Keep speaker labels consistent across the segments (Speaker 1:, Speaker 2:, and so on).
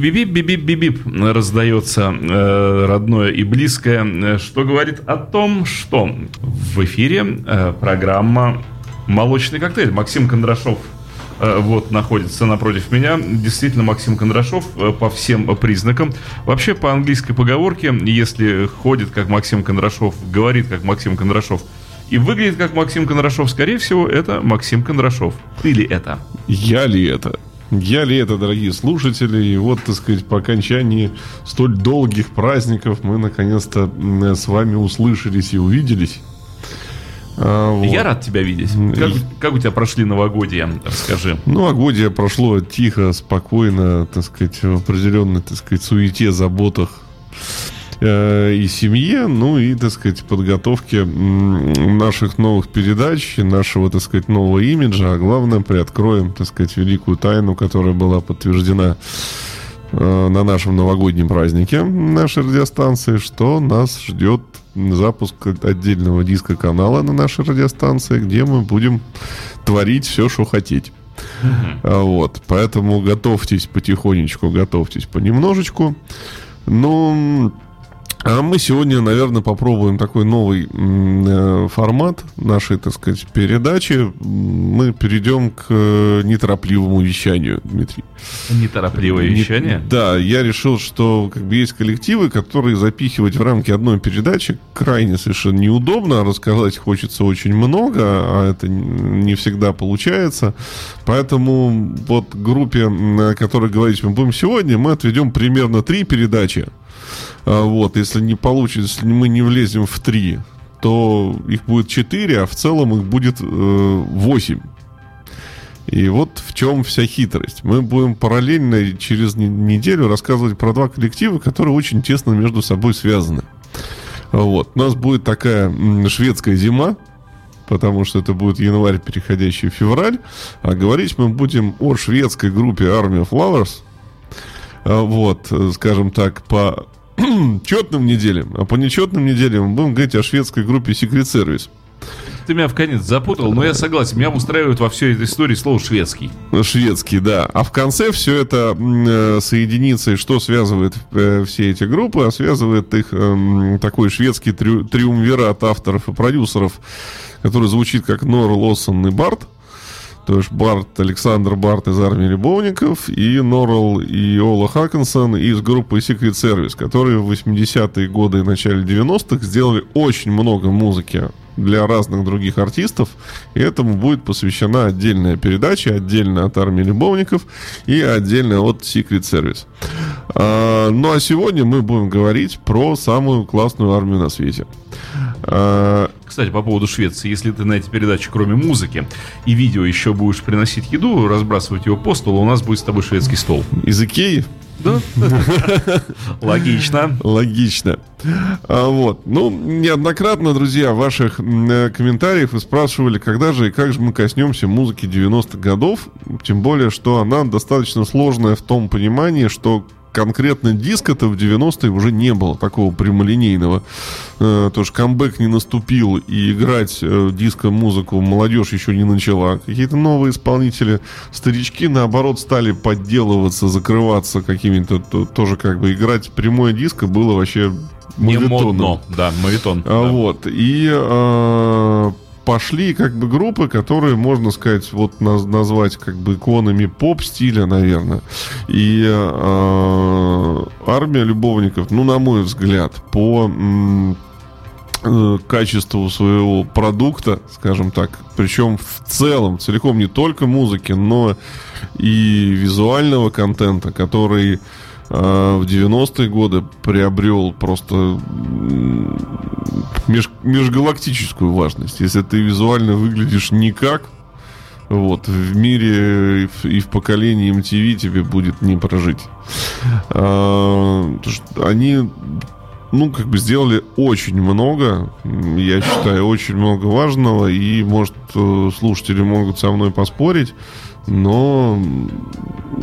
Speaker 1: Биби-бип-биби-бип раздается э, родное и близкое, что говорит о том, что в эфире э, программа «Молочный коктейль». Максим Кондрашов э, вот находится напротив меня. Действительно, Максим Кондрашов э, по всем признакам. Вообще, по английской поговорке, если ходит как Максим Кондрашов, говорит как Максим Кондрашов и выглядит как Максим Кондрашов, скорее всего, это Максим Кондрашов. Ты ли это?
Speaker 2: Я ли это? Я ли это, дорогие слушатели? И вот, так сказать, по окончании столь долгих праздников мы наконец-то с вами услышались и увиделись.
Speaker 1: А, вот. Я рад тебя видеть. Как, как у тебя прошли новогодия? Расскажи.
Speaker 2: Новогодие прошло тихо, спокойно, так сказать, в определенной, так сказать, суете, заботах э, и семье, ну и, так сказать, подготовке наших новых передач, нашего, так сказать, нового имиджа, а главное, приоткроем, так сказать, великую тайну, которая была подтверждена э, на нашем новогоднем празднике нашей радиостанции, что нас ждет запуск отдельного диска канала на нашей радиостанции, где мы будем творить все, что хотеть. Uh-huh. Вот, поэтому готовьтесь потихонечку, готовьтесь понемножечку. Ну, а мы сегодня, наверное, попробуем такой новый э, формат нашей, так сказать, передачи. Мы перейдем к э, неторопливому вещанию, Дмитрий.
Speaker 1: Неторопливое Не, вещание?
Speaker 2: Да, я решил, что как бы есть коллективы, которые запихивать в рамки одной передачи крайне совершенно неудобно. Рассказать хочется очень много, а это не всегда получается. Поэтому вот группе, о которой говорить мы будем сегодня, мы отведем примерно три передачи. А, вот, если не получится, если мы не влезем в 3, то их будет 4, а в целом их будет э, 8. И вот в чем вся хитрость. Мы будем параллельно через неделю рассказывать про два коллектива, которые очень тесно между собой связаны. Вот. У нас будет такая шведская зима, потому что это будет январь, переходящий в февраль. А говорить мы будем о шведской группе Army of Lovers. А, вот, э, скажем так, по четным неделям, а по нечетным неделям мы будем говорить о шведской группе Secret Service.
Speaker 1: Ты меня в конец запутал, но я согласен. Меня устраивает во всей этой истории слово шведский.
Speaker 2: Шведский, да. А в конце все это э, соединится, и что связывает э, все эти группы, а связывает их э, такой шведский триумвират авторов и продюсеров, который звучит как Нор Лоссон и Барт. То есть Барт, Александр Барт из армии любовников и Норрелл и Ола Хакенсон из группы Secret Service, которые в 80-е годы и начале 90-х сделали очень много музыки для разных других артистов. И этому будет посвящена отдельная передача, отдельно от армии любовников и отдельно от Secret Service. А, ну а сегодня мы будем говорить про самую классную армию на свете.
Speaker 1: А, Кстати, по поводу Швеции, если ты на эти передачи, кроме музыки и видео, еще будешь приносить еду, разбрасывать его по столу, у нас будет с тобой шведский стол.
Speaker 2: Из Икеи?
Speaker 1: Да. Логично.
Speaker 2: Логично. А, вот. Ну, неоднократно, друзья, ваших э, комментариев вы спрашивали, когда же и как же мы коснемся музыки 90-х годов. Тем более, что она достаточно сложная в том понимании, что конкретно диска-то в 90-е уже не было такого прямолинейного. Э, то что камбэк не наступил, и играть э, диско-музыку молодежь еще не начала. Какие-то новые исполнители, старички, наоборот, стали подделываться, закрываться какими-то, то, тоже как бы играть прямое диско было вообще
Speaker 1: не модно, да, мавитон.
Speaker 2: А, да. Вот, и э, пошли как бы группы, которые, можно сказать, вот наз, назвать как бы иконами поп-стиля, наверное. И э, армия любовников, ну, на мой взгляд, по э, качеству своего продукта, скажем так, причем в целом, целиком не только музыки, но и визуального контента, который в 90-е годы приобрел просто меж, межгалактическую важность. Если ты визуально выглядишь никак, вот, в мире и в поколении MTV тебе будет не прожить. А, они, ну, как бы сделали очень много, я считаю, очень много важного, и, может, э, слушатели могут со мной поспорить, но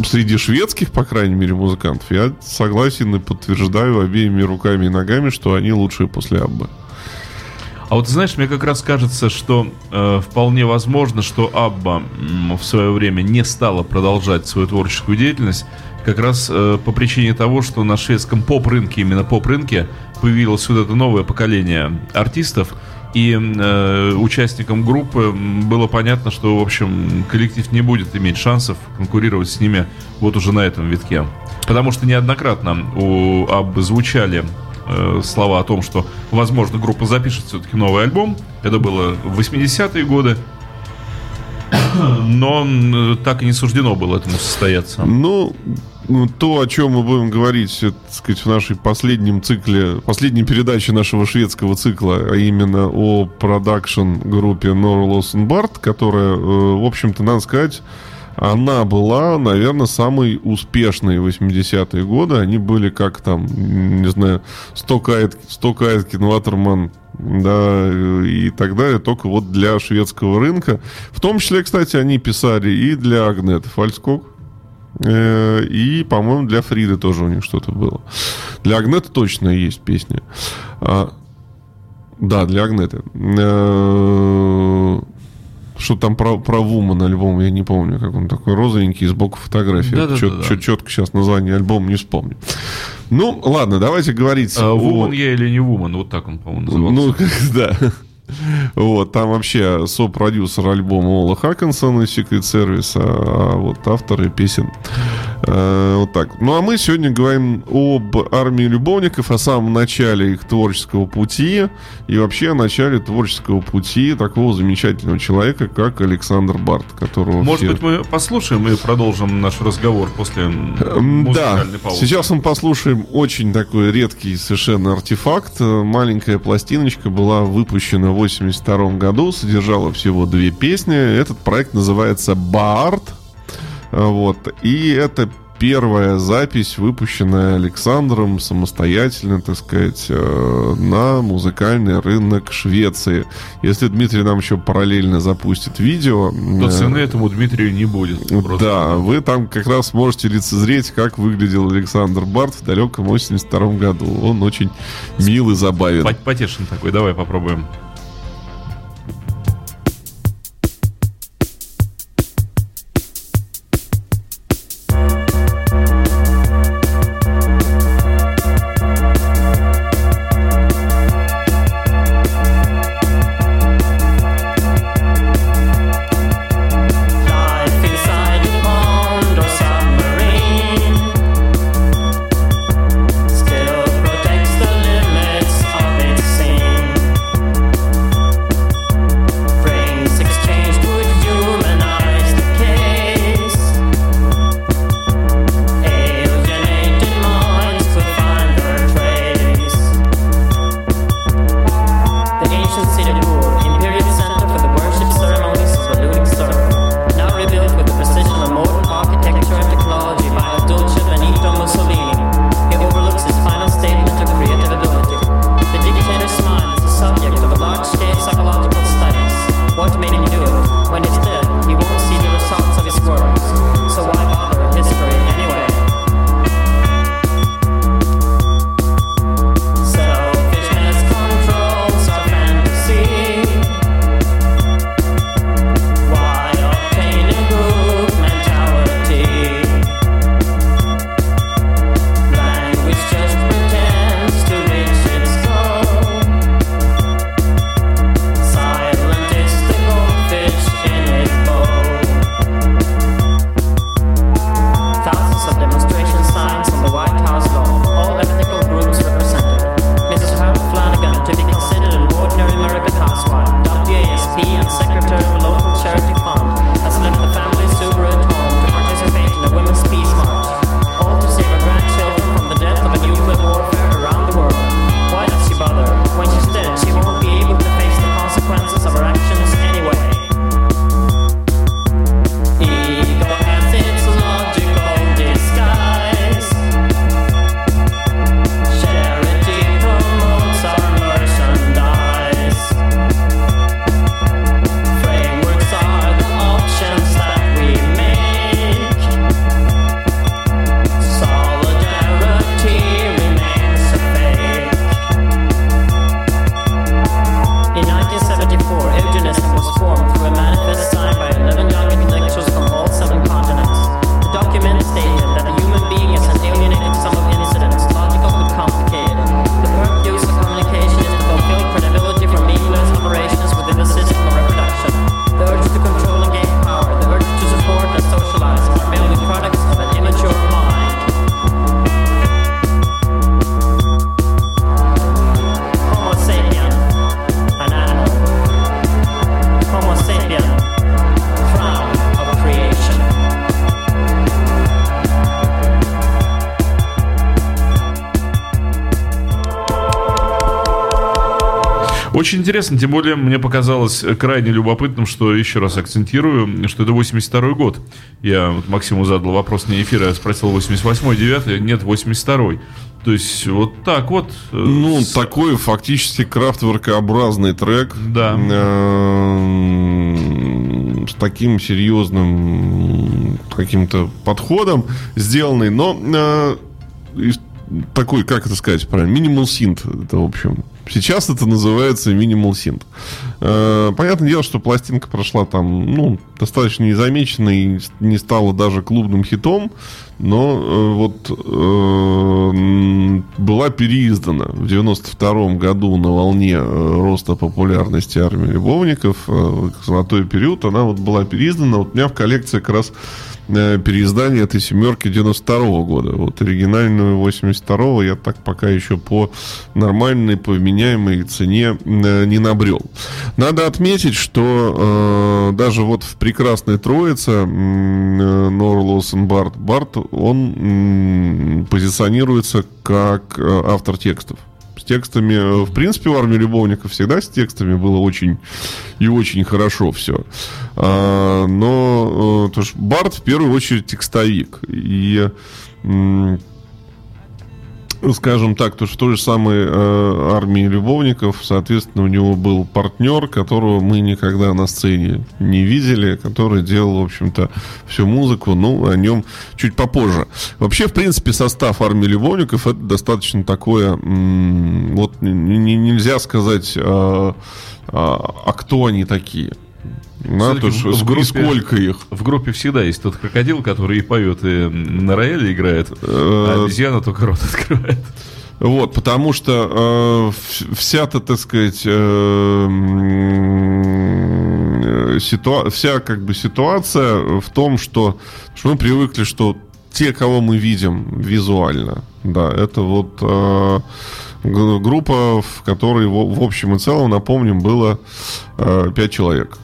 Speaker 2: среди шведских, по крайней мере, музыкантов, я согласен и подтверждаю обеими руками и ногами, что они лучшие после Абба.
Speaker 1: А вот знаешь, мне как раз кажется, что э, вполне возможно, что Абба в свое время не стала продолжать свою творческую деятельность как раз э, по причине того, что на шведском поп-рынке, именно поп-рынке, появилось вот это новое поколение артистов, и э, участникам группы было понятно, что, в общем, коллектив не будет иметь шансов конкурировать с ними вот уже на этом витке. Потому что неоднократно у Аббы звучали э, слова о том, что, возможно, группа запишет все-таки новый альбом. Это было в 80-е годы. Но так и не суждено было этому состояться.
Speaker 2: Ну, ну, то, о чем мы будем говорить, так сказать, в нашей последнем цикле, последней передаче нашего шведского цикла, а именно о продакшн-группе Nora Lawson которая, э, в общем-то, надо сказать, она была, наверное, самой успешной в 80-е годы. Они были как там, не знаю, Стокайткин, Ватерман, да, и так далее, только вот для шведского рынка. В том числе, кстати, они писали и для Агнет Фальскок, э, и, по-моему, для Фриды тоже у них что-то было. Для Агнета точно есть песня. А, да, для Агнеты. Э, что там про, про Вума альбом, я не помню, как он такой розовенький, сбоку фотографии. Да, да, Чет, да, да. Четко сейчас название альбома не вспомню. Ну, ладно, давайте говорить.
Speaker 1: А, о... я или не Вуман, вот так он, по-моему, назывался.
Speaker 2: Ну, да. Вот, там вообще сопродюсер альбома Ола Хакенсона из Secret Service, а, а вот авторы песен э, вот так. Ну, а мы сегодня говорим об армии любовников, о самом начале их творческого пути и вообще о начале творческого пути такого замечательного человека, как Александр Барт, которого
Speaker 1: Может все... быть, мы послушаем и продолжим наш разговор после Да,
Speaker 2: паузы. сейчас мы послушаем очень такой редкий совершенно артефакт. Маленькая пластиночка была выпущена 1982 году, содержала всего две песни. Этот проект называется «Баарт». Вот. И это первая запись, выпущенная Александром самостоятельно, так сказать, э, на музыкальный рынок Швеции. Если Дмитрий нам еще параллельно запустит видео...
Speaker 1: То цены этому Дмитрию не будет.
Speaker 2: Да, вы там как раз можете лицезреть, как выглядел Александр Барт в далеком 82 году. Он очень милый, забавен.
Speaker 1: Потешен такой, давай попробуем. Очень интересно, тем более мне показалось крайне любопытным, что еще раз акцентирую, что это 82 год. Я вот Максиму задал вопрос на эфире, я спросил 88-й, 9 нет, 82-й. То есть вот так вот.
Speaker 2: Э, ну, с... такой фактически крафтворкообразный трек.
Speaker 1: Да.
Speaker 2: Э, с таким серьезным каким-то подходом сделанный, но э, такой, как это сказать правильно, минимал синт. Это, в общем, сейчас это называется минимал синт. Э, понятное дело, что пластинка прошла там, ну, достаточно незамеченной и не стала даже клубным хитом, но э, вот э, была переиздана в 92 году на волне э, роста популярности армии любовников, э, золотой период, она вот была переиздана. Вот у меня в коллекции как раз переиздание этой семерки 92 -го года. Вот оригинальную 82 я так пока еще по нормальной, по вменяемой цене э, не набрел. Надо отметить, что э, даже вот в прекрасной троице э, Норлосен Барт, Барт, он э, позиционируется как э, автор текстов текстами, э, в принципе, в армии любовников всегда с текстами было очень и очень хорошо все. А, но э, то, что Барт в первую очередь текстовик. И скажем так, то, что в той же самой э, армии любовников, соответственно, у него был партнер, которого мы никогда на сцене не видели, который делал, в общем-то, всю музыку, ну, о нем чуть попозже. Вообще, в принципе, состав армии любовников это достаточно такое, вот нельзя сказать, а, а, а кто они такие.
Speaker 1: На то, что, в группе, сколько их? В группе всегда есть тот крокодил, который и поет, и на рояле играет, а э, обезьяна только рот открывает.
Speaker 2: Вот, потому что э, вся-то, так сказать, э, ситуа- вся как бы ситуация в том, что, что мы привыкли, что те, кого мы видим визуально, да, это вот э, группа, в которой в, в общем и целом, напомним, было э, пять человек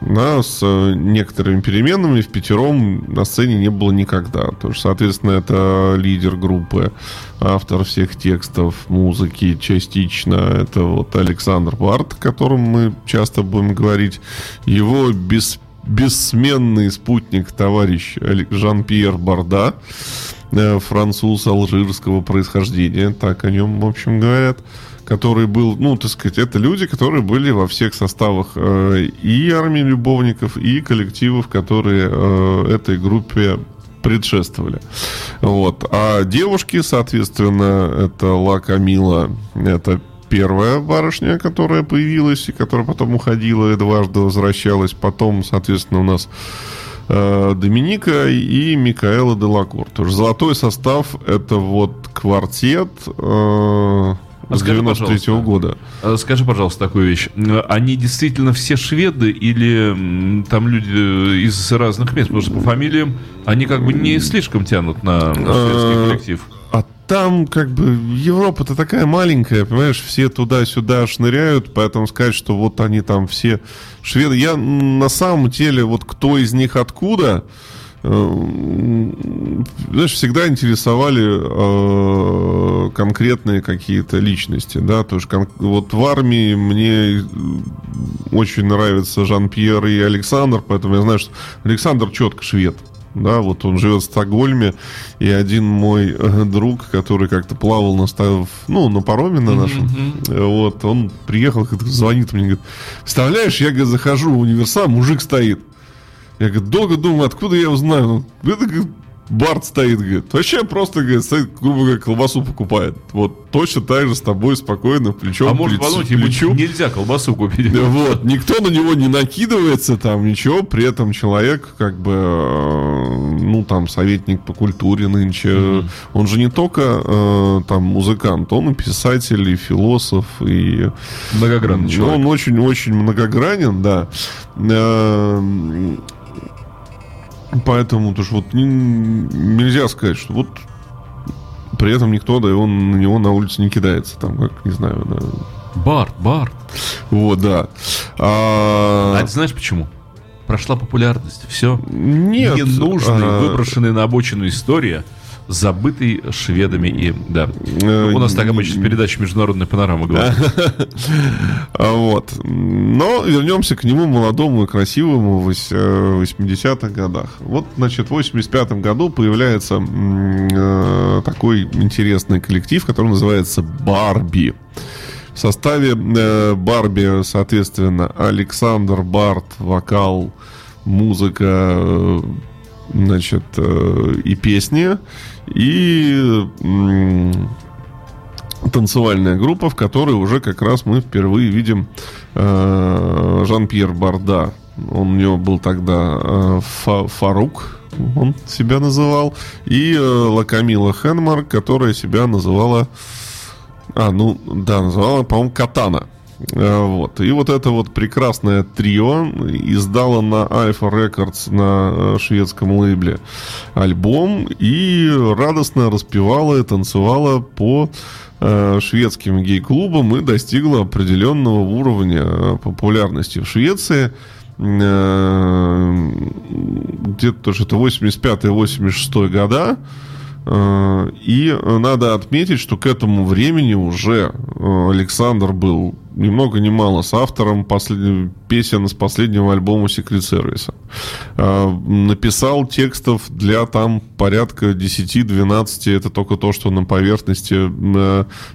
Speaker 2: да, с э, некоторыми переменными в пятером на сцене не было никогда. То есть, соответственно, это лидер группы, автор всех текстов, музыки частично. Это вот Александр Барт, о котором мы часто будем говорить. Его без, бессменный спутник, товарищ Жан-Пьер Барда, э, француз алжирского происхождения, так о нем, в общем, говорят который был, ну, так сказать, это люди, которые были во всех составах э, и армии любовников, и коллективов, которые э, этой группе предшествовали. Вот. А девушки, соответственно, это Ла Камила, это первая барышня, которая появилась и которая потом уходила и дважды возвращалась. Потом, соответственно, у нас э, Доминика и Микаэла Делакур. Тоже золотой состав это вот квартет. Э, с 93 -го года.
Speaker 1: А скажи, пожалуйста, такую вещь. Они действительно все шведы или там люди из разных мест? Потому что по фамилиям они как бы не слишком тянут на, шведский коллектив.
Speaker 2: А там как бы Европа-то такая маленькая, понимаешь, все туда-сюда шныряют, поэтому сказать, что вот они там все шведы. Я на самом деле, вот кто из них откуда, Э, знаешь, всегда интересовали э, конкретные какие-то личности, да, то есть вот в армии мне очень нравится Жан-Пьер и Александр, поэтому я знаю, что Александр четко швед, да, вот он живет в Стокгольме, и один мой э, друг, который как-то плавал на, ну, на пароме на нашем, mm-hmm. вот, он приехал, звонит мне, говорит, представляешь, я, говорит, захожу в универсам, мужик стоит, я, говорю, долго думаю, откуда я узнаю. Ну, это, говорит, Барт стоит, говорит. Вообще просто, говорит, стоит, грубо говоря, колбасу покупает. Вот точно так же с тобой спокойно, плечом
Speaker 1: А может, подумать, ему нельзя колбасу купить.
Speaker 2: Вот, никто на него не накидывается, там, ничего. При этом человек, как бы, э, ну, там, советник по культуре нынче. Mm-hmm. Он же не только, э, там, музыкант, он и писатель, и философ, и...
Speaker 1: Многогранный человек.
Speaker 2: Он очень-очень многогранен, да. Поэтому тоже вот не, нельзя сказать, что вот при этом никто, да, и он на него на улице не кидается, там, как, не знаю, да.
Speaker 1: Барт, Барт.
Speaker 2: Вот, да.
Speaker 1: А, а ты знаешь почему? Прошла популярность. Все.
Speaker 2: Нет.
Speaker 1: Ненужная, а... выброшенная на обочину история забытый шведами и... Да.
Speaker 2: Э,
Speaker 1: У нас так обычно передача «Международная панорама» говорит.
Speaker 2: А Вот. Но вернемся к нему молодому и красивому в вось- э, 80-х годах. Вот, значит, в 85 году появляется э, такой интересный коллектив, который называется «Барби». В составе э, Барби, соответственно, Александр Барт, вокал, музыка, э, значит, э, и песни, и танцевальная группа, в которой уже как раз мы впервые видим э, Жан-Пьер Барда. Он у него был тогда э, Фа- Фарук, он себя называл, и э, Лакамила Хенмарк, которая себя называла... А, ну, да, называла, по-моему, Катана. Э, Вот. И вот это вот прекрасное трио издало на Alpha Records на э, шведском лейбле альбом и радостно распевала и танцевала по э, шведским гей-клубам и достигла определенного уровня популярности в Швеции. Где-то что-то 85-86 года. Э, И надо отметить, что к этому времени уже э, Александр был ни много ни мало с автором послед- песен с последнего альбома Secret Service. Э, Написал текстов для там порядка 10-12, это только то, что на поверхности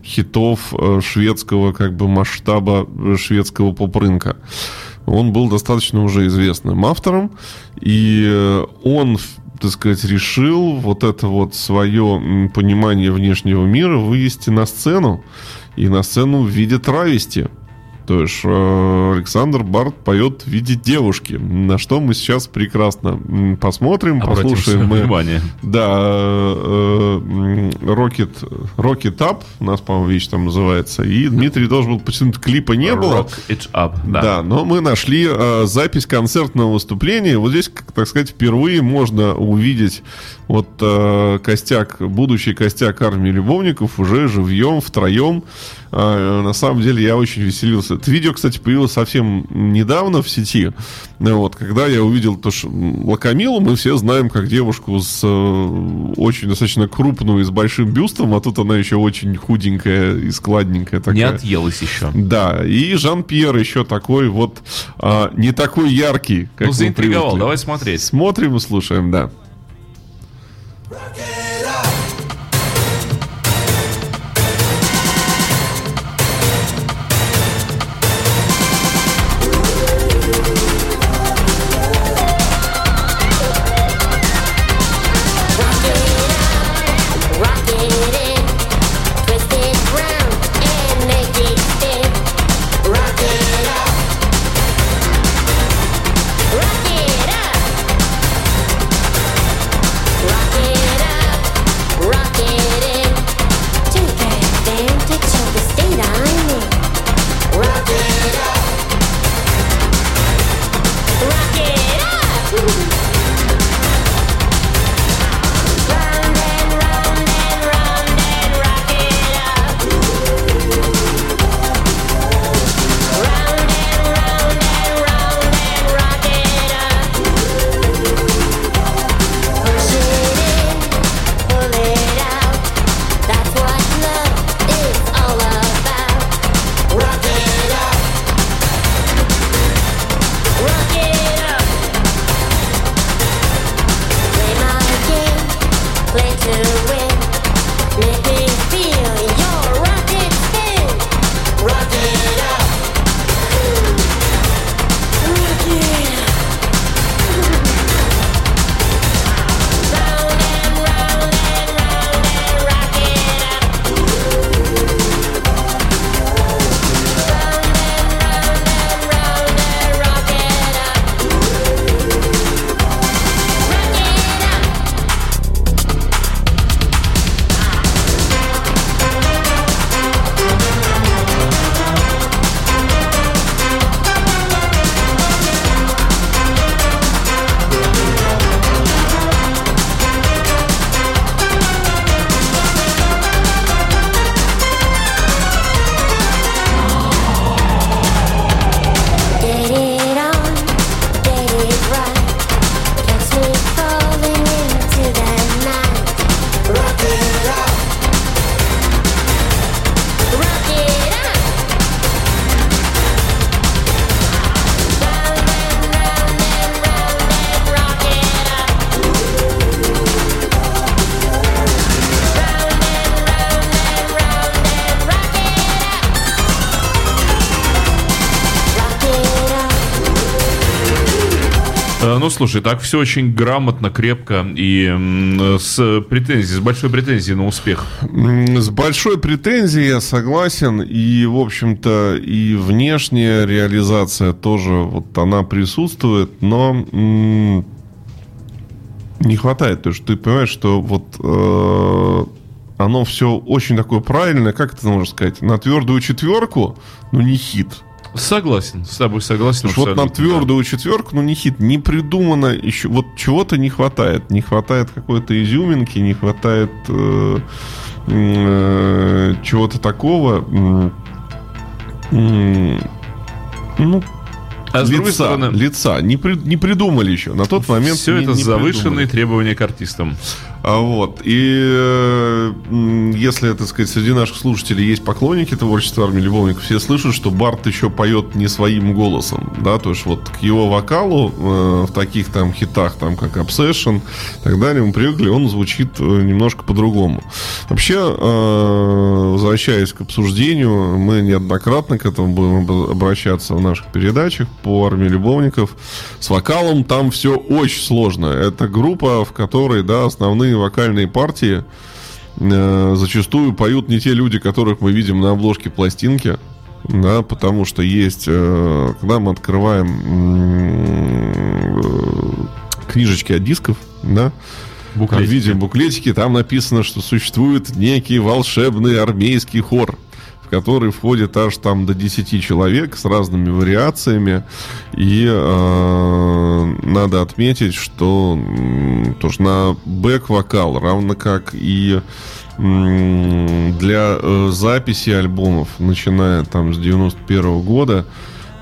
Speaker 2: хитов шведского как бы масштаба шведского поп-рынка. Он был достаточно уже известным автором, и он так сказать, решил вот это вот свое понимание внешнего мира вывести на сцену. И на сцену в виде травести. То есть э, Александр Барт поет в виде девушки. На что мы сейчас прекрасно посмотрим,
Speaker 1: Обратим
Speaker 2: послушаем мы.
Speaker 1: внимание.
Speaker 2: Да, э, м, Rocket, Rocket Up, у нас, по-моему, вещь там называется. И Дмитрий должен был почему-то клипа не было.
Speaker 1: Rock it up. Да.
Speaker 2: Да. но мы нашли э, запись концертного выступления. Вот здесь, так сказать, впервые можно увидеть вот э, костяк, будущий костяк армии любовников уже живьем, втроем. Э, на самом деле я очень веселился. Это видео, кстати, появилось совсем недавно в сети. Ну Вот, когда я увидел то, что Лакамилу мы все знаем как девушку с э, очень достаточно крупную и с большим бюстом, а тут она еще очень худенькая и складненькая такая.
Speaker 1: Не отъелась еще.
Speaker 2: Да, и Жан-Пьер еще такой вот а, не такой яркий, как
Speaker 1: Ну, заинтриговал. Давай смотреть.
Speaker 2: Смотрим и слушаем, да.
Speaker 1: Слушай, так все очень грамотно, крепко и с претензией, с большой претензией на успех.
Speaker 2: С большой претензией я согласен, и, в общем-то, и внешняя реализация тоже, вот она присутствует, но не хватает, то есть ты понимаешь, что вот э, оно все очень такое правильное, как это можно сказать, на твердую четверку, ну не хит.
Speaker 1: Согласен, с тобой согласен.
Speaker 2: Вот на
Speaker 1: абсолютно, да.
Speaker 2: твердую четверку, ну не хит, не придумано еще, вот чего-то не хватает, не хватает какой-то изюминки, не хватает э, э, чего-то такого. м, ну,
Speaker 1: А с другой
Speaker 2: лица,
Speaker 1: стороны,
Speaker 2: лица. Не, при- не придумали еще. На тот момент
Speaker 1: все
Speaker 2: не-
Speaker 1: это
Speaker 2: не
Speaker 1: завышенные
Speaker 2: придумали.
Speaker 1: требования к артистам.
Speaker 2: А вот. И э, если, так сказать, среди наших слушателей есть поклонники творчества армии любовников, все слышат, что Барт еще поет не своим голосом. Да, то есть вот к его вокалу э, в таких там хитах, там как Obsession и так далее, мы привыкли, он звучит э, немножко по-другому. Вообще, э, возвращаясь к обсуждению, мы неоднократно к этому будем об- обращаться в наших передачах по армии любовников. С вокалом там все очень сложно. Это группа, в которой, да, основные вокальные партии э, зачастую поют не те люди, которых мы видим на обложке пластинки. Да, потому что есть, э, когда мы открываем э, книжечки от дисков, да,
Speaker 1: Буклетики.
Speaker 2: видим буклетики, там написано, что существует некий волшебный армейский хор, в который входит аж там до 10 человек с разными вариациями. И э, надо отметить, что м, тоже на бэк-вокал, равно как и для э, записи альбомов, начиная там с 91 года,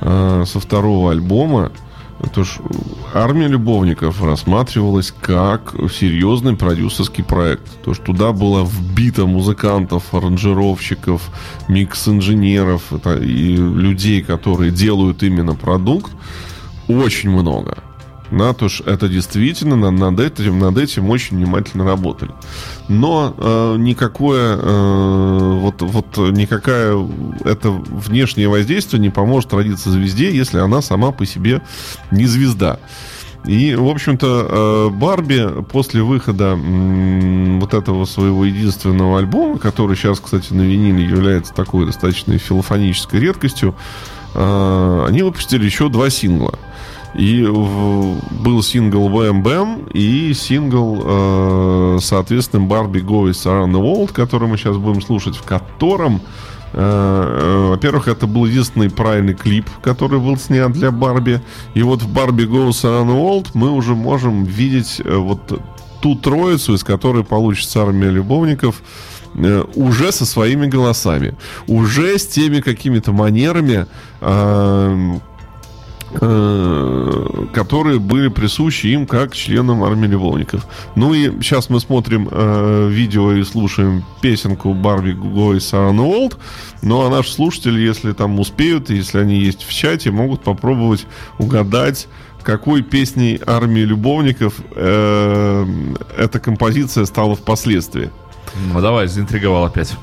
Speaker 2: э, со второго альбома, то ж армия любовников рассматривалась как серьезный продюсерский проект. То есть туда было вбито музыкантов, аранжировщиков, микс-инженеров это и людей, которые делают именно продукт, очень много. Есть это действительно на- над этим, над этим очень внимательно работали. Но э, никакое э, вот, вот никакая это внешнее воздействие не поможет родиться звезде, если она сама по себе не звезда. И, в общем-то, э, Барби после выхода вот этого своего единственного альбома, который сейчас, кстати, на виниле является такой достаточно филофонической редкостью, э, они выпустили еще два сингла. И был сингл Bam Bam и сингл, э, соответственно, Барби Goes Around the World, который мы сейчас будем слушать, в котором, э, э, во-первых, это был единственный правильный клип, который был снят для Барби. И вот в Барби Goes Around the World мы уже можем видеть вот ту троицу, из которой получится армия любовников, уже со своими голосами, уже с теми какими-то манерами, которые были присущи им как членам армии любовников. Ну и сейчас мы смотрим э, видео и слушаем песенку Барби и Саран Уолт. Ну а наши слушатели, если там успеют, если они есть в чате, могут попробовать угадать, какой песней армии любовников э, эта композиция стала впоследствии.
Speaker 1: Ну, давай, заинтриговал опять.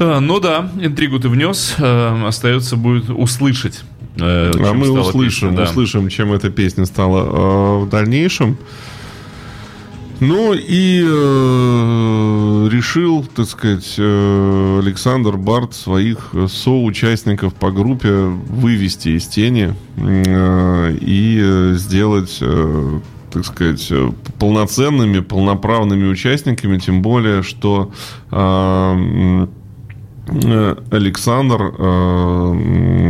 Speaker 1: Ну да, интригу ты внес. э, Остается будет услышать. э,
Speaker 2: А мы услышим,
Speaker 1: песня, да.
Speaker 2: услышим, чем эта песня стала э, в дальнейшем. Ну и э, решил, так сказать, э, Александр Барт своих соучастников по группе вывести из тени э, и сделать, э, так сказать, полноценными, полноправными участниками, тем более, что э, Александр э,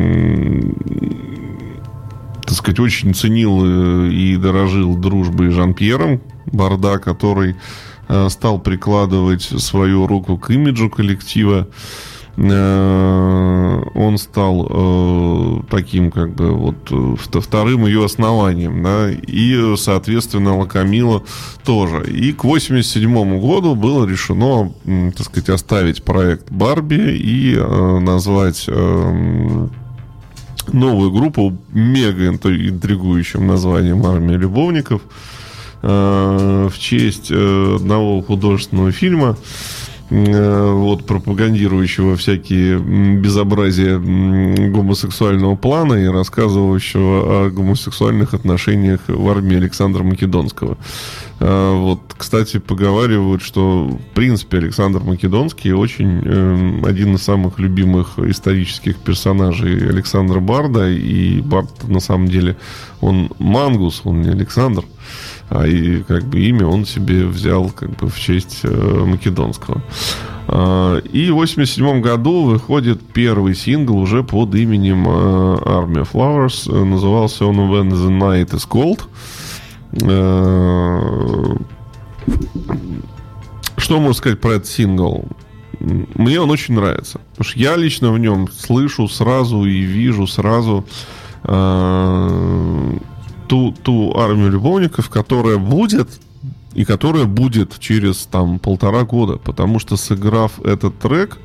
Speaker 2: так сказать, очень ценил э, и дорожил дружбой Жан-Пьером Барда, который э, стал прикладывать свою руку к имиджу коллектива. Э, Он стал э, таким, как бы, вот э, вт- вторым ее основанием, да, и, соответственно, Лакамила тоже. И к 87 году было решено, так сказать, оставить проект Барби и э, назвать э, новую группу мега интри- интригующим названием «Армия любовников» э, в честь э, одного художественного фильма, э, вот, пропагандирующего всякие безобразия гомосексуального плана и рассказывающего о гомосексуальных отношениях в армии Александра Македонского. Э, Вот, кстати, поговаривают, что, в принципе, Александр Македонский очень э, один из самых любимых исторических персонажей Александра Барда. И Бард, на самом деле, он Мангус, он не Александр. А и как бы имя он себе взял как бы в честь э, Македонского. А, И в 87 году выходит первый сингл уже под именем э, Army of Flowers. Назывался он When the Night is Cold. Э, Что можно сказать про этот сингл? Мне он очень нравится. Потому что я лично в нем слышу сразу и вижу сразу ту, ту армию любовников, которая будет и которая будет через там полтора года. Потому что сыграв этот трек,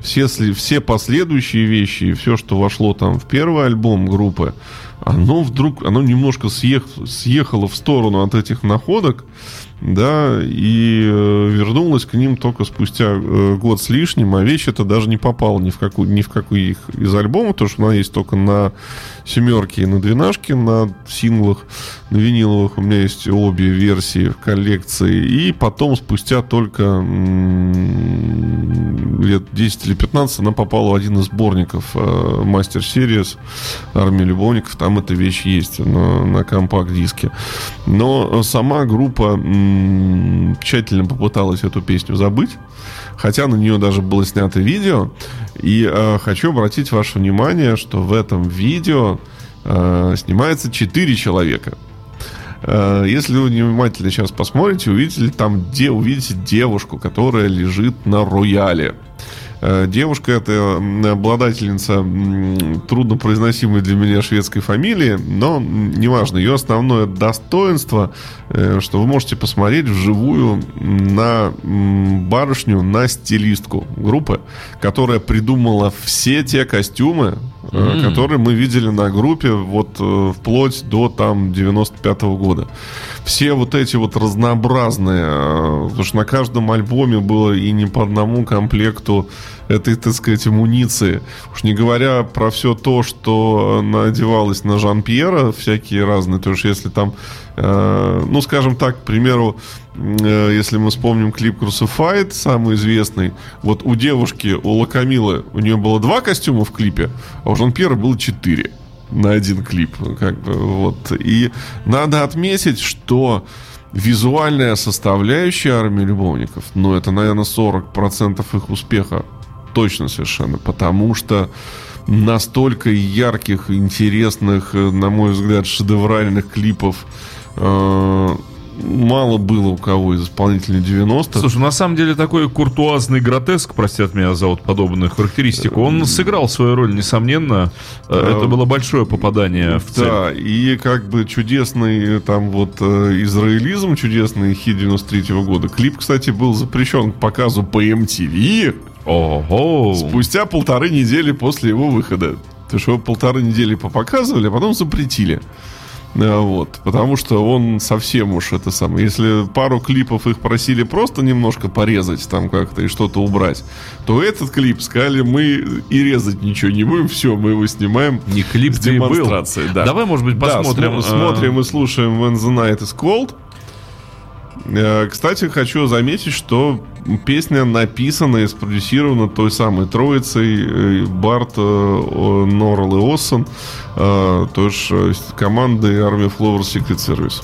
Speaker 2: все, все последующие вещи все, что вошло там в первый альбом группы, оно вдруг, оно немножко съех- съехало в сторону от этих находок, да, и э, вернулась к ним только спустя э, год с лишним, а вещь эта даже не попала ни в какую, ни в какой их из альбомов, потому что она есть только на семерке и на двенашке, на синглах, на виниловых у меня есть обе версии в коллекции, и потом спустя только лет 10 или 15 она попала в один из сборников э, Мастер Series Армия любовников, там эта вещь есть на, на компакт-диске. Но сама группа тщательно попыталась эту песню забыть. Хотя на нее даже было снято видео. И э, хочу обратить ваше внимание, что в этом видео э, снимается 4 человека. Э, Если вы внимательно сейчас посмотрите, увидите там, где увидите девушку, которая лежит на рояле. Девушка это обладательница труднопроизносимой для меня шведской фамилии, но неважно. Ее основное достоинство, э, что вы можете посмотреть вживую на барышню, на стилистку группы, которая придумала все те костюмы, э, которые мы видели на группе вот э, вплоть до там 95 года. Все вот эти вот разнообразные, э, потому что на каждом альбоме было и не по одному комплекту этой, так сказать, амуниции. Уж не говоря про все то, что надевалось на Жан-Пьера, всякие разные. То есть если там, э, ну, скажем так, к примеру, если мы вспомним клип Crucified, самый известный, вот у девушки, у Лакамилы, у нее было два костюма в клипе, а у Жан-Пьера было четыре на один клип. Как бы, вот. И надо отметить, что визуальная составляющая армии любовников, ну, это, наверное, 40% их успеха. Точно совершенно. Потому что настолько ярких, интересных, э, на мой взгляд, шедевральных клипов э, мало было у кого из исполнителей 90-х.
Speaker 1: Слушай, на самом деле такой куртуазный гротеск, простят меня за вот подобную характеристику, он сыграл свою роль, несомненно. Э, Это было большое попадание в цель.
Speaker 2: Да, и как бы чудесный там вот э, израилизм, чудесный хит 93 года. Клип, кстати, был запрещен к показу по MTV
Speaker 1: Ого!
Speaker 2: спустя полторы недели после его выхода. Потому что его полторы недели попоказывали, а потом запретили. Вот, потому что он совсем уж это самое. Если пару клипов их просили просто немножко порезать там как-то и что-то убрать, то этот клип сказали, мы и резать ничего не будем, все, мы его снимаем
Speaker 1: Не клип
Speaker 2: с демонстрацией. Да.
Speaker 1: Давай, может быть,
Speaker 2: Да,
Speaker 1: посмотрим.
Speaker 2: смо-
Speaker 1: э,
Speaker 2: смотрим и слушаем When the Night is Cold. Э, Кстати, хочу заметить, что песня написана и спродюсирована той самой троицей э, Барт, э, Норрелл и Оссон, э, то есть с командой Army Flower Secret Service.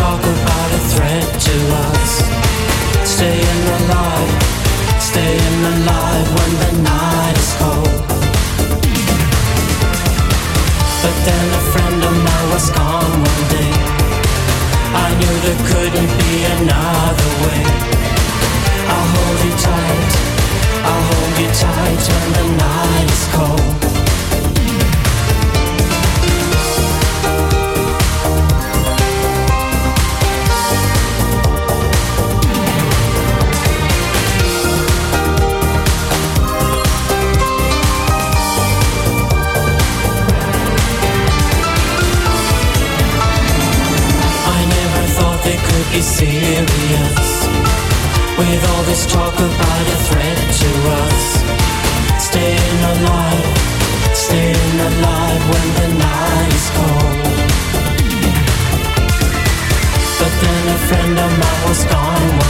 Speaker 3: Talk about a threat to us. Staying alive, staying alive when the night is cold. But then a friend of mine was gone one day. I knew there couldn't be another way. I'll hold you tight, I'll hold you tight when the night is cold be serious. With all this talk about a threat to us. Staying alive, staying alive when the night is cold. But then a friend of mine was gone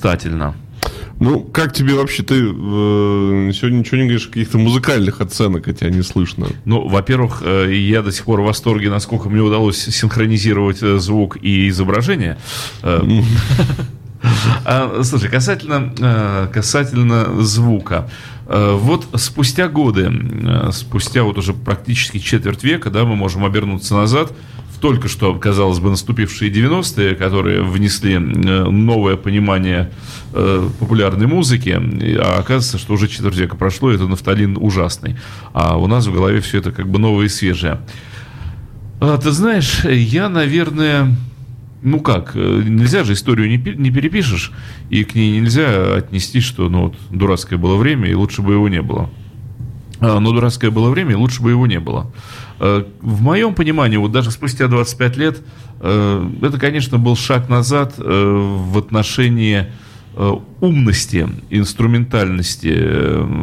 Speaker 1: Блистательно.
Speaker 2: Ну, как тебе вообще, ты э, сегодня ничего не говоришь, каких-то музыкальных оценок, а тебя не слышно.
Speaker 1: Ну, во-первых, э, я до сих пор в восторге, насколько мне удалось синхронизировать э, звук и изображение. Э, а, Слушай, касательно, э, касательно звука. Э, Вот спустя годы, спустя вот уже практически четверть века, да, мы можем обернуться назад только что, казалось бы, наступившие 90-е, которые внесли э, новое понимание э, популярной музыки, а оказывается, что уже четверть века прошло, и это нафталин ужасный. А у нас в голове все это как бы новое и свежее. А, ты знаешь, я, наверное, ну как, э, нельзя же историю не, не перепишешь, и к ней нельзя отнести, что ну вот дурацкое было время, и лучше бы его не было. А, Но дурацкое было время, и лучше бы его не было. Э, В моем понимании, вот даже спустя 25 лет, э, это, конечно, был шаг назад э, в отношении умности, инструментальности,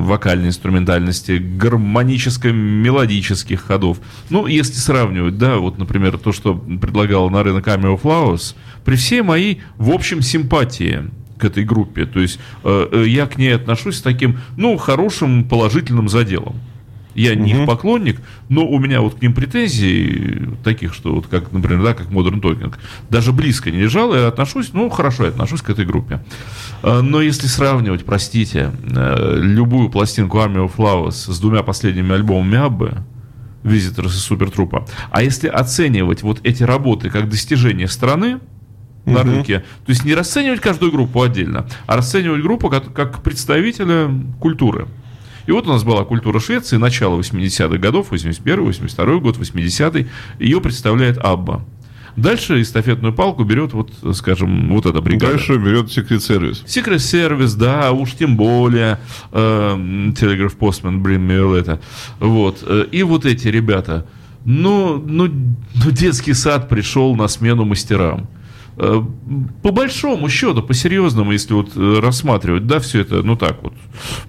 Speaker 1: вокальной инструментальности, гармоническо-мелодических ходов. Ну, если сравнивать, да, вот, например, то, что предлагал на рынок Cameo Flowers, при всей моей, в общем, симпатии к этой группе, то есть э, э, я к ней отношусь с таким, ну, хорошим положительным заделом. Я не их поклонник, но у меня вот к ним претензий таких, что вот как, например, да, как Modern Talking, даже близко не лежало, я отношусь, ну, хорошо, я отношусь к этой группе. А, Но если сравнивать, простите, э, любую пластинку Army of Flowers с двумя последними альбомами Аббы, Visitors и Супертрупа, а если оценивать вот эти работы как достижение страны, на рынке. То есть не расценивать каждую группу отдельно, а расценивать группу как, как представителя культуры. И вот у нас была культура Швеции, начало 80-х годов, 81 82 год, 80-й. Ее представляет Абба. Дальше эстафетную палку берет, вот, скажем, вот эта бригада.
Speaker 2: Дальше берет секрет-сервис.
Speaker 1: Secret Service, да, уж тем более Telegraph Postman, Bring Me All это. Вот. э, И вот эти ребята. Ну, ну, ну, детский сад пришел на смену мастерам. Э, По большому счету, по серьезному, если вот э, рассматривать, да, все это, ну так вот,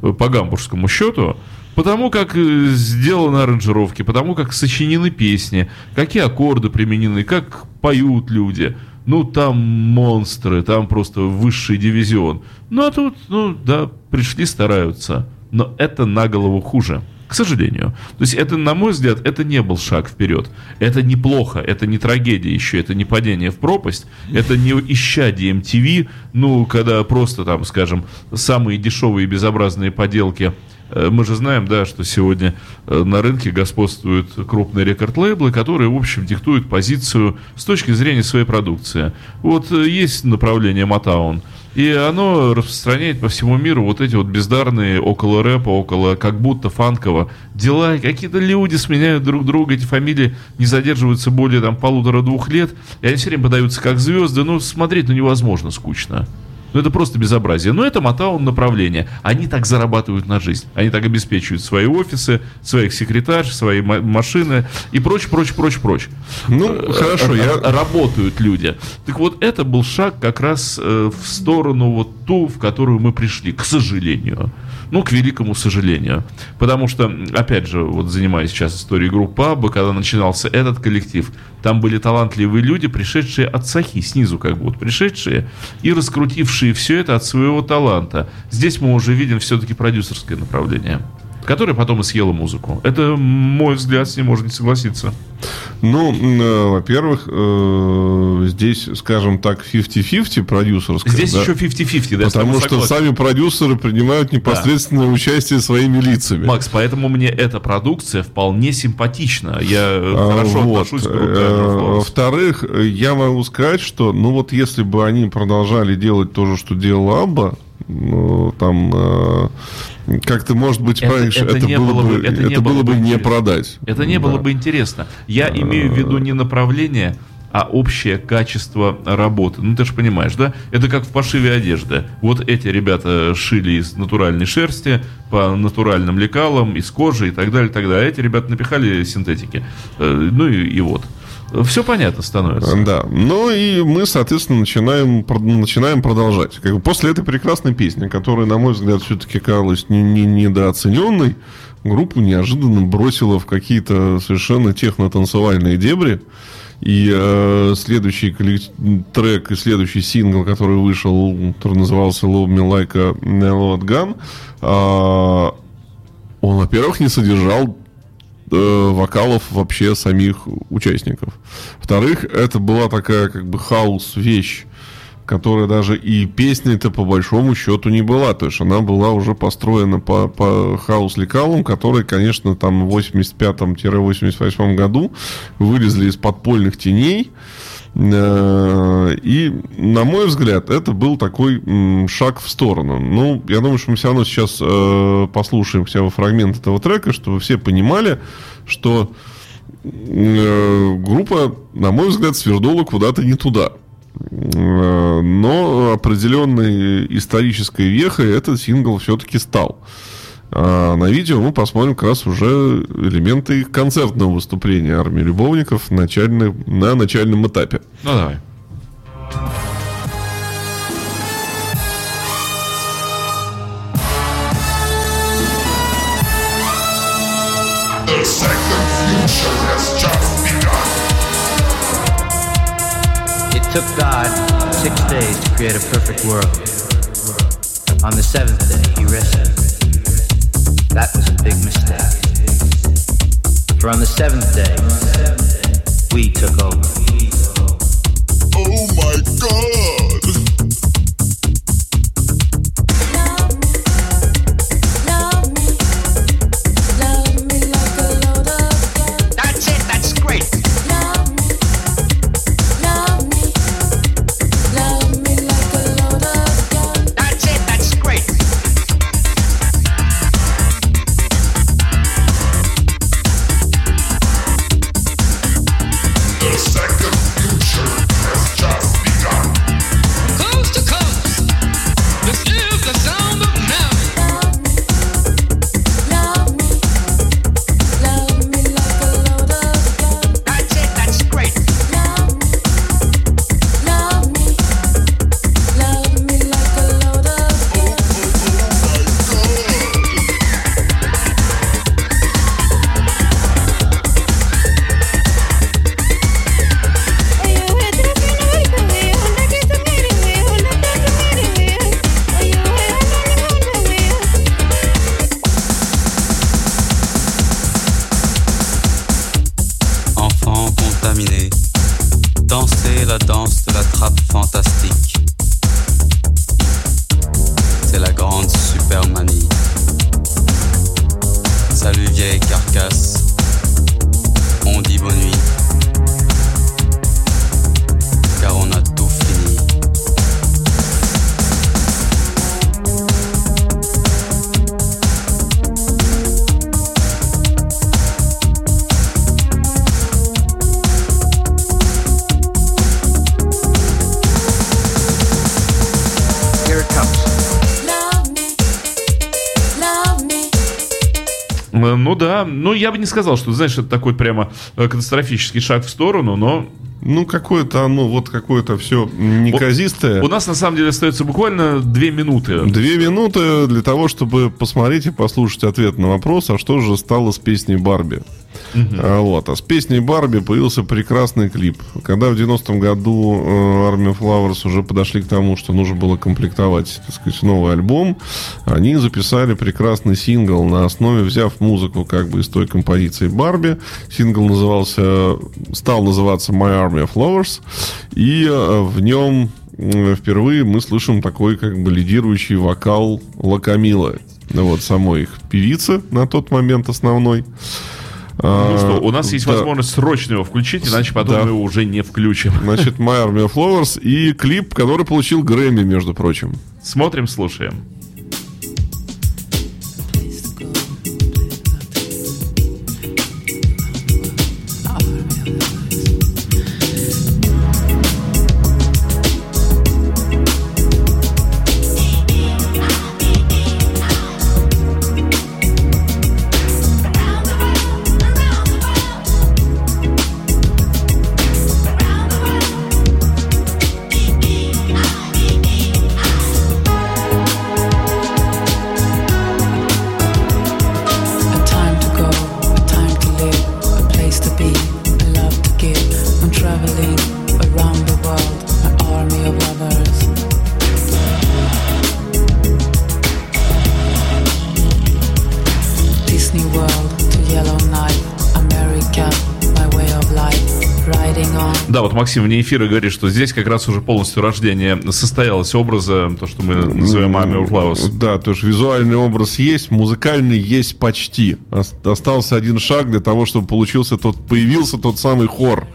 Speaker 1: э, по гамбургскому счету, потому как сделаны аранжировки, потому как сочинены песни, какие аккорды применены, как поют люди. Ну, там монстры, там просто высший дивизион. Ну, а тут, ну, да, пришли, стараются. Но это на голову хуже. К сожалению. То есть это, на мой взгляд, это не был шаг вперед. Это неплохо, это не трагедия еще, это не падение в пропасть, это не исчадие MTV, ну, когда просто там, скажем, самые дешевые и безобразные поделки Э, мы же знаем, да, что сегодня э, на рынке господствуют крупные рекорд-лейблы, которые, в общем, диктуют позицию с точки зрения своей продукции. Вот э, есть направление Motown, и оно распространяет по всему миру вот эти вот бездарные около рэпа, около как будто фанково дела. Какие-то люди сменяют друг друга, эти фамилии не задерживаются более там полутора-двух лет, и они все время подаются как звезды. Ну, смотреть ну невозможно скучно. Ну, это просто безобразие. Но это Мотаун направление. Они так зарабатывают на жизнь. Они так обеспечивают свои офисы, своих секретарш, свои ма- машины и прочь, прочь, прочь, прочь.
Speaker 2: Ну, хорошо, я...
Speaker 1: Работают люди. Так вот, это был шаг как раз э, в сторону вот ту, в которую мы пришли, к сожалению. Ну, к великому сожалению. Потому что, опять же, вот занимаясь сейчас историей группы Абба, когда начинался этот коллектив, там были талантливые люди, пришедшие от Сахи, снизу как будто, пришедшие и раскрутившие все это от своего таланта. Здесь мы уже видим все-таки продюсерское направление, которое потом и съело музыку. Это мой взгляд, с ним можно не согласиться.
Speaker 2: Ну, э, во-первых, э, здесь, скажем так, 50-50 продюсерская.
Speaker 1: Здесь
Speaker 2: да?
Speaker 1: еще 50-50, да,
Speaker 2: Потому что сами продюсеры принимают непосредственное участие своими лицами.
Speaker 1: Макс, поэтому мне эта продукция вполне симпатична. Я э,
Speaker 2: А,
Speaker 1: хорошо
Speaker 2: вот.
Speaker 1: отношусь к
Speaker 2: Э. Во-вторых, э, я могу сказать, что, ну вот если бы они продолжали делать то же, что делала Абба, ну, там э, как-то, может быть,
Speaker 1: Это-
Speaker 2: понимаешь,
Speaker 1: это
Speaker 2: это,
Speaker 1: не
Speaker 2: было бы,
Speaker 1: это
Speaker 2: это
Speaker 1: не
Speaker 2: было
Speaker 1: было
Speaker 2: бы не продать.
Speaker 1: Это не
Speaker 2: Да.
Speaker 1: было бы интересно. Я имею в виду не направление, а общее качество работы. Ну, ты же понимаешь, да? Это как в пошиве одежды. Вот эти ребята шили из натуральной шерсти, по натуральным лекалам, из кожи и так далее, и так далее. А эти ребята напихали синтетики. Э, Ну и, и вот. Все понятно становится.
Speaker 2: Да. Ну и мы, соответственно, начинаем, начинаем продолжать. Как бы после этой прекрасной песни, которая, на мой взгляд, все-таки казалась не, не- недооцененной, группу неожиданно бросила в какие-то совершенно техно-танцевальные дебри. И э, следующий трек и следующий сингл, который вышел, который назывался Love Me Like a Load Gun, а, он, во-первых, не содержал э, вокалов вообще самих участников. Во-вторых, это была такая как бы хаос-вещь, которая даже и песня-то по большому счету не была. То есть она была уже построена по, по хаус-лекалам, которые, конечно, там в 85-88 году вылезли из подпольных теней. Э, И, на мой взгляд, это был такой шаг в сторону. Ну, я думаю, что мы все равно сейчас э, послушаем хотя бы фрагмент этого трека, чтобы все понимали, что э, группа, на мой взгляд, свернула куда-то не туда. Но определенной исторической вехой этот сингл все-таки стал. А на видео мы посмотрим как раз уже элементы их концертного выступления армии любовников начальных, на начальном этапе.
Speaker 1: Ну, давай.
Speaker 4: The second future has just begun.
Speaker 5: It took God six days to create a perfect world. On the seventh day, he rested. That was a big mistake. For on the seventh day, we took over.
Speaker 4: Oh my god!
Speaker 1: Ну да, ну я бы не сказал, что, знаешь, это такой прямо э, катастрофический шаг в сторону, но
Speaker 2: Ну, какое-то оно, вот какое-то все неказистое.
Speaker 1: у нас на самом деле остается буквально две минуты.
Speaker 2: Две минуты для того, чтобы посмотреть и послушать ответ на вопрос, а что же стало с песней Барби. А, вот. а с песней Барби появился прекрасный клип. Когда в 90-м году э, Army Flowers уже подошли к тому, что нужно было комплектовать, так сказать, новый альбом, они записали прекрасный сингл на основе, взяв музыку как бы из той композиции Барби. Сингл назывался, стал называться My Army of Flowers, и э, в нем э, впервые мы слышим такой как бы лидирующий вокал Лакамилы. Вот самой их певицы на тот момент основной.
Speaker 1: Ну что, у нас есть
Speaker 2: Да.
Speaker 1: возможность срочно его включить, иначе потом
Speaker 2: Да.
Speaker 1: мы его уже не включим.
Speaker 2: Значит, My Army of Flowers и клип, который получил Грэмми, между прочим.
Speaker 1: Смотрим, слушаем. Да, вот Максим вне эфира говорит, что здесь как раз уже полностью рождение состоялось образа, то, что мы называем of Flowers.
Speaker 2: Да, то есть визуальный образ есть, музыкальный есть почти. Ос- Остался один шаг для того, чтобы получился тот, появился тот самый хор,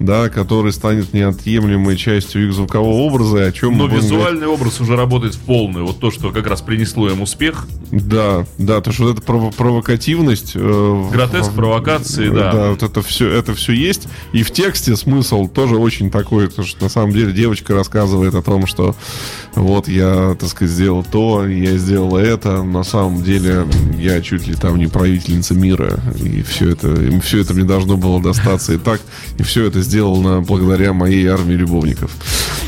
Speaker 2: да, который станет неотъемлемой частью их звукового образа, о чем
Speaker 1: Но
Speaker 2: мы будем говорить.
Speaker 1: визуальный образ уже работает в полную. Вот то, что как раз принесло им успех.
Speaker 2: Да, да, то что вот эта прово- провокативность, э,
Speaker 1: Гротеск, провокации, да.
Speaker 2: вот это все, это все есть. И в тексте смысл тоже очень такой, то что на самом деле девочка рассказывает о том, что вот я, так сказать, сделал то, я сделала это, на самом деле я чуть ли там не правительница мира, и все это, и все это мне должно было достаться и так, и все это сделано благодаря моей армии любовников.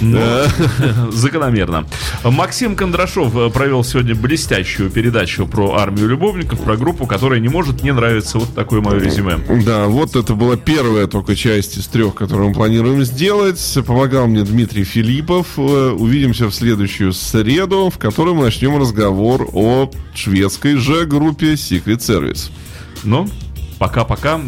Speaker 1: Но закономерно. Максим Кондрашов э, провел сегодня блестящую передачу про армию любовников, про группу, которая не может не нравиться. Вот такое мое резюме.
Speaker 2: Да, вот это была первая только часть из трех, которую мы планируем сделать. Помогал мне Дмитрий Филиппов. Э, Увидимся в следующую среду, в которой мы начнем разговор о шведской же группе Secret Service.
Speaker 1: Ну, пока-пока.